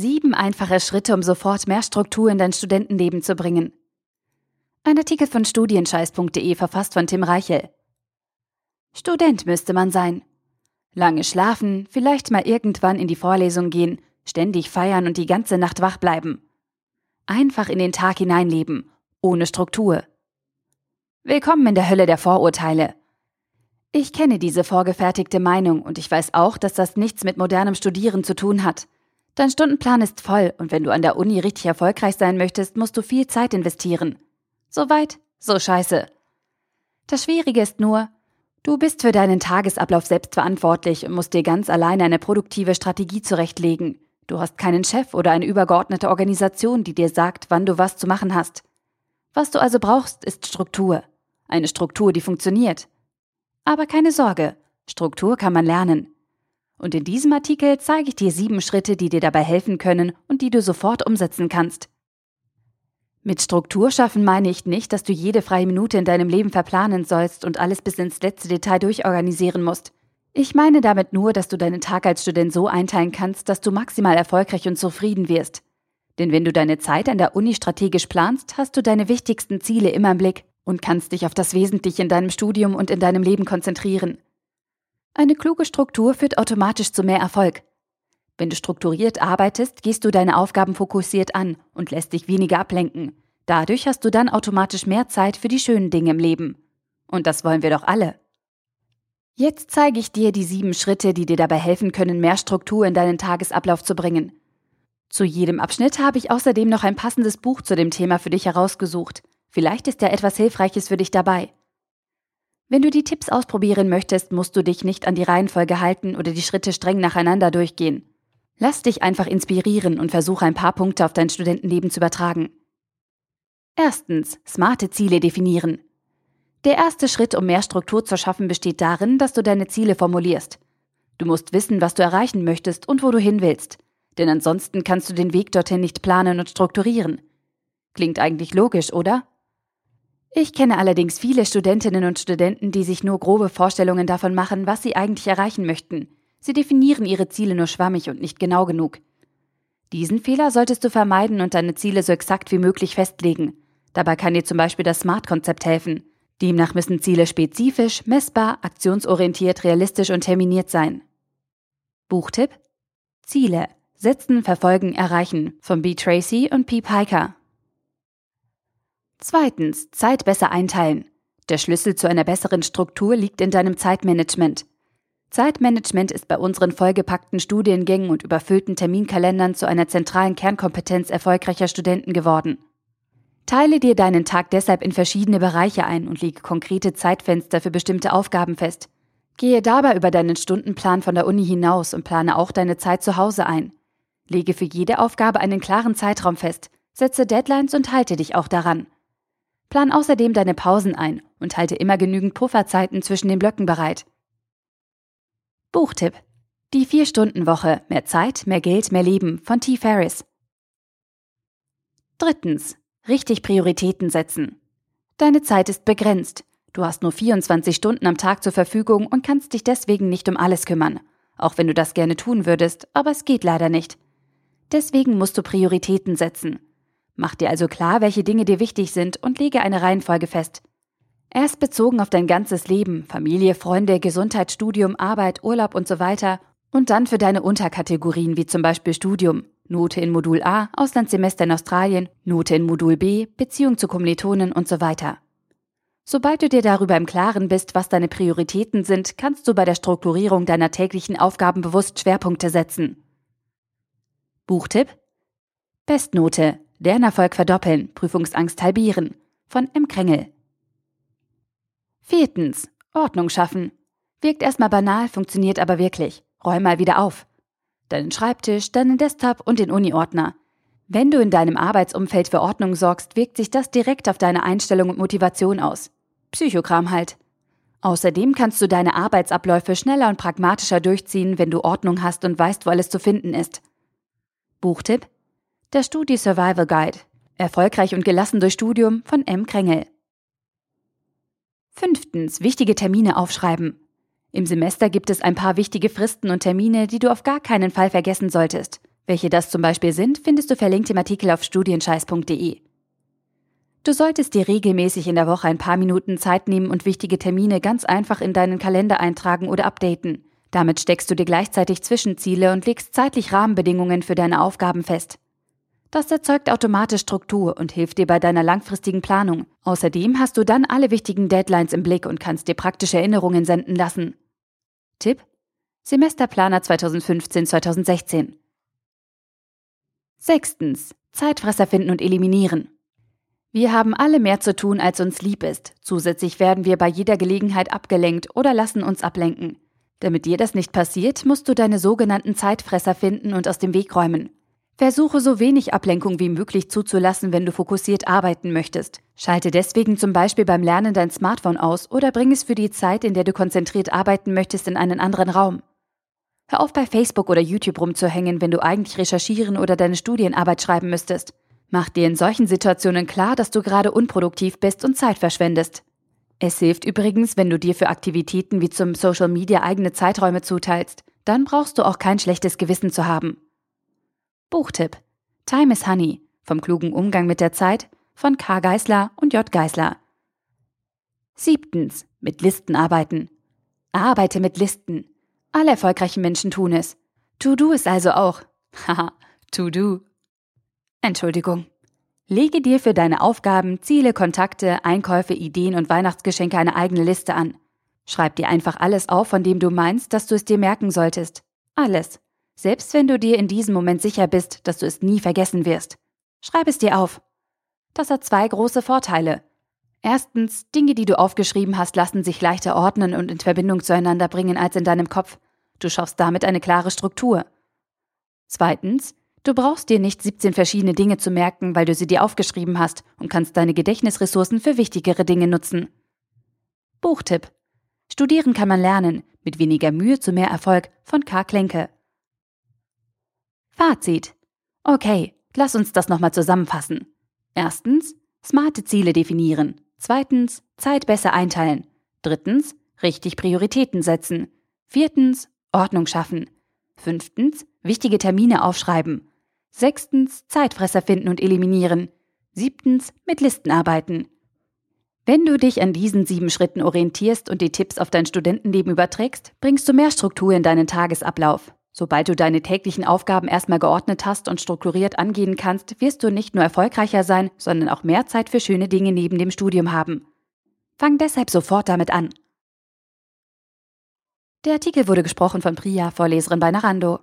Sieben einfache Schritte, um sofort mehr Struktur in dein Studentenleben zu bringen. Ein Artikel von studienscheiß.de verfasst von Tim Reichel. Student müsste man sein. Lange schlafen, vielleicht mal irgendwann in die Vorlesung gehen, ständig feiern und die ganze Nacht wach bleiben. Einfach in den Tag hineinleben, ohne Struktur. Willkommen in der Hölle der Vorurteile. Ich kenne diese vorgefertigte Meinung und ich weiß auch, dass das nichts mit modernem Studieren zu tun hat. Dein Stundenplan ist voll und wenn du an der Uni richtig erfolgreich sein möchtest, musst du viel Zeit investieren. So weit, so scheiße. Das Schwierige ist nur, du bist für deinen Tagesablauf selbst verantwortlich und musst dir ganz alleine eine produktive Strategie zurechtlegen. Du hast keinen Chef oder eine übergeordnete Organisation, die dir sagt, wann du was zu machen hast. Was du also brauchst, ist Struktur. Eine Struktur, die funktioniert. Aber keine Sorge, Struktur kann man lernen. Und in diesem Artikel zeige ich dir sieben Schritte, die dir dabei helfen können und die du sofort umsetzen kannst. Mit Struktur schaffen meine ich nicht, dass du jede freie Minute in deinem Leben verplanen sollst und alles bis ins letzte Detail durchorganisieren musst. Ich meine damit nur, dass du deinen Tag als Student so einteilen kannst, dass du maximal erfolgreich und zufrieden wirst. Denn wenn du deine Zeit an der Uni strategisch planst, hast du deine wichtigsten Ziele immer im Blick und kannst dich auf das Wesentliche in deinem Studium und in deinem Leben konzentrieren. Eine kluge Struktur führt automatisch zu mehr Erfolg. Wenn du strukturiert arbeitest, gehst du deine Aufgaben fokussiert an und lässt dich weniger ablenken. Dadurch hast du dann automatisch mehr Zeit für die schönen Dinge im Leben. Und das wollen wir doch alle. Jetzt zeige ich dir die sieben Schritte, die dir dabei helfen können, mehr Struktur in deinen Tagesablauf zu bringen. Zu jedem Abschnitt habe ich außerdem noch ein passendes Buch zu dem Thema für dich herausgesucht. Vielleicht ist ja etwas Hilfreiches für dich dabei. Wenn du die Tipps ausprobieren möchtest, musst du dich nicht an die Reihenfolge halten oder die Schritte streng nacheinander durchgehen. Lass dich einfach inspirieren und versuche ein paar Punkte auf dein Studentenleben zu übertragen. Erstens, smarte Ziele definieren. Der erste Schritt, um mehr Struktur zu schaffen, besteht darin, dass du deine Ziele formulierst. Du musst wissen, was du erreichen möchtest und wo du hin willst. Denn ansonsten kannst du den Weg dorthin nicht planen und strukturieren. Klingt eigentlich logisch, oder? Ich kenne allerdings viele Studentinnen und Studenten, die sich nur grobe Vorstellungen davon machen, was sie eigentlich erreichen möchten. Sie definieren ihre Ziele nur schwammig und nicht genau genug. Diesen Fehler solltest du vermeiden und deine Ziele so exakt wie möglich festlegen. Dabei kann dir zum Beispiel das SMART-Konzept helfen. Demnach müssen Ziele spezifisch, messbar, aktionsorientiert, realistisch und terminiert sein. Buchtipp: Ziele. Setzen, verfolgen, erreichen von B. Tracy und P. Piker. Zweitens, Zeit besser einteilen. Der Schlüssel zu einer besseren Struktur liegt in deinem Zeitmanagement. Zeitmanagement ist bei unseren vollgepackten Studiengängen und überfüllten Terminkalendern zu einer zentralen Kernkompetenz erfolgreicher Studenten geworden. Teile dir deinen Tag deshalb in verschiedene Bereiche ein und lege konkrete Zeitfenster für bestimmte Aufgaben fest. Gehe dabei über deinen Stundenplan von der Uni hinaus und plane auch deine Zeit zu Hause ein. Lege für jede Aufgabe einen klaren Zeitraum fest, setze Deadlines und halte dich auch daran. Plan außerdem deine Pausen ein und halte immer genügend Pufferzeiten zwischen den Blöcken bereit. Buchtipp. Die Vier-Stunden-Woche. Mehr Zeit, mehr Geld, mehr Leben von T. Ferris. Drittens. Richtig Prioritäten setzen. Deine Zeit ist begrenzt. Du hast nur 24 Stunden am Tag zur Verfügung und kannst dich deswegen nicht um alles kümmern. Auch wenn du das gerne tun würdest, aber es geht leider nicht. Deswegen musst du Prioritäten setzen. Mach dir also klar, welche Dinge dir wichtig sind und lege eine Reihenfolge fest. Erst bezogen auf dein ganzes Leben, Familie, Freunde, Gesundheit, Studium, Arbeit, Urlaub und so weiter. Und dann für deine Unterkategorien wie zum Beispiel Studium, Note in Modul A, Auslandssemester in Australien, Note in Modul B, Beziehung zu Kommilitonen und so weiter. Sobald du dir darüber im Klaren bist, was deine Prioritäten sind, kannst du bei der Strukturierung deiner täglichen Aufgaben bewusst Schwerpunkte setzen. Buchtipp Bestnote Lernerfolg verdoppeln, Prüfungsangst halbieren. Von M. Krängel. Viertens. Ordnung schaffen. Wirkt erstmal banal, funktioniert aber wirklich. Räum mal wieder auf. Deinen Schreibtisch, deinen Desktop und den Uni-Ordner. Wenn du in deinem Arbeitsumfeld für Ordnung sorgst, wirkt sich das direkt auf deine Einstellung und Motivation aus. Psychokram halt. Außerdem kannst du deine Arbeitsabläufe schneller und pragmatischer durchziehen, wenn du Ordnung hast und weißt, wo alles zu finden ist. Buchtipp der Studi Survival Guide. Erfolgreich und gelassen durch Studium von M. Krängel. Fünftens. Wichtige Termine aufschreiben. Im Semester gibt es ein paar wichtige Fristen und Termine, die du auf gar keinen Fall vergessen solltest. Welche das zum Beispiel sind, findest du verlinkt im Artikel auf studienscheiß.de. Du solltest dir regelmäßig in der Woche ein paar Minuten Zeit nehmen und wichtige Termine ganz einfach in deinen Kalender eintragen oder updaten. Damit steckst du dir gleichzeitig Zwischenziele und legst zeitlich Rahmenbedingungen für deine Aufgaben fest. Das erzeugt automatisch Struktur und hilft dir bei deiner langfristigen Planung. Außerdem hast du dann alle wichtigen Deadlines im Blick und kannst dir praktische Erinnerungen senden lassen. Tipp: Semesterplaner 2015-2016. Sechstens. Zeitfresser finden und eliminieren. Wir haben alle mehr zu tun, als uns lieb ist. Zusätzlich werden wir bei jeder Gelegenheit abgelenkt oder lassen uns ablenken. Damit dir das nicht passiert, musst du deine sogenannten Zeitfresser finden und aus dem Weg räumen. Versuche so wenig Ablenkung wie möglich zuzulassen, wenn du fokussiert arbeiten möchtest. Schalte deswegen zum Beispiel beim Lernen dein Smartphone aus oder bring es für die Zeit, in der du konzentriert arbeiten möchtest, in einen anderen Raum. Hör auf bei Facebook oder YouTube rumzuhängen, wenn du eigentlich recherchieren oder deine Studienarbeit schreiben müsstest. Mach dir in solchen Situationen klar, dass du gerade unproduktiv bist und Zeit verschwendest. Es hilft übrigens, wenn du dir für Aktivitäten wie zum Social Media eigene Zeiträume zuteilst. Dann brauchst du auch kein schlechtes Gewissen zu haben. Buchtipp: Time is Honey vom klugen Umgang mit der Zeit von K. Geisler und J. Geisler. Siebtens: Mit Listen arbeiten. Arbeite mit Listen. Alle erfolgreichen Menschen tun es. To do ist also auch. Haha, to do. Entschuldigung. Lege dir für deine Aufgaben, Ziele, Kontakte, Einkäufe, Ideen und Weihnachtsgeschenke eine eigene Liste an. Schreib dir einfach alles auf, von dem du meinst, dass du es dir merken solltest. Alles. Selbst wenn du dir in diesem Moment sicher bist, dass du es nie vergessen wirst. Schreib es dir auf. Das hat zwei große Vorteile. Erstens, Dinge, die du aufgeschrieben hast, lassen sich leichter ordnen und in Verbindung zueinander bringen als in deinem Kopf. Du schaffst damit eine klare Struktur. Zweitens, Du brauchst dir nicht 17 verschiedene Dinge zu merken, weil du sie dir aufgeschrieben hast und kannst deine Gedächtnisressourcen für wichtigere Dinge nutzen. Buchtipp. Studieren kann man lernen, mit weniger Mühe zu mehr Erfolg von K. Klenke. Fazit. Okay, lass uns das nochmal zusammenfassen. Erstens, smarte Ziele definieren. Zweitens, Zeit besser einteilen. Drittens, richtig Prioritäten setzen. Viertens, Ordnung schaffen. Fünftens, wichtige Termine aufschreiben. Sechstens, Zeitfresser finden und eliminieren. Siebtens, mit Listen arbeiten. Wenn du dich an diesen sieben Schritten orientierst und die Tipps auf dein Studentenleben überträgst, bringst du mehr Struktur in deinen Tagesablauf. Sobald du deine täglichen Aufgaben erstmal geordnet hast und strukturiert angehen kannst, wirst du nicht nur erfolgreicher sein, sondern auch mehr Zeit für schöne Dinge neben dem Studium haben. Fang deshalb sofort damit an. Der Artikel wurde gesprochen von Priya, Vorleserin bei Narando.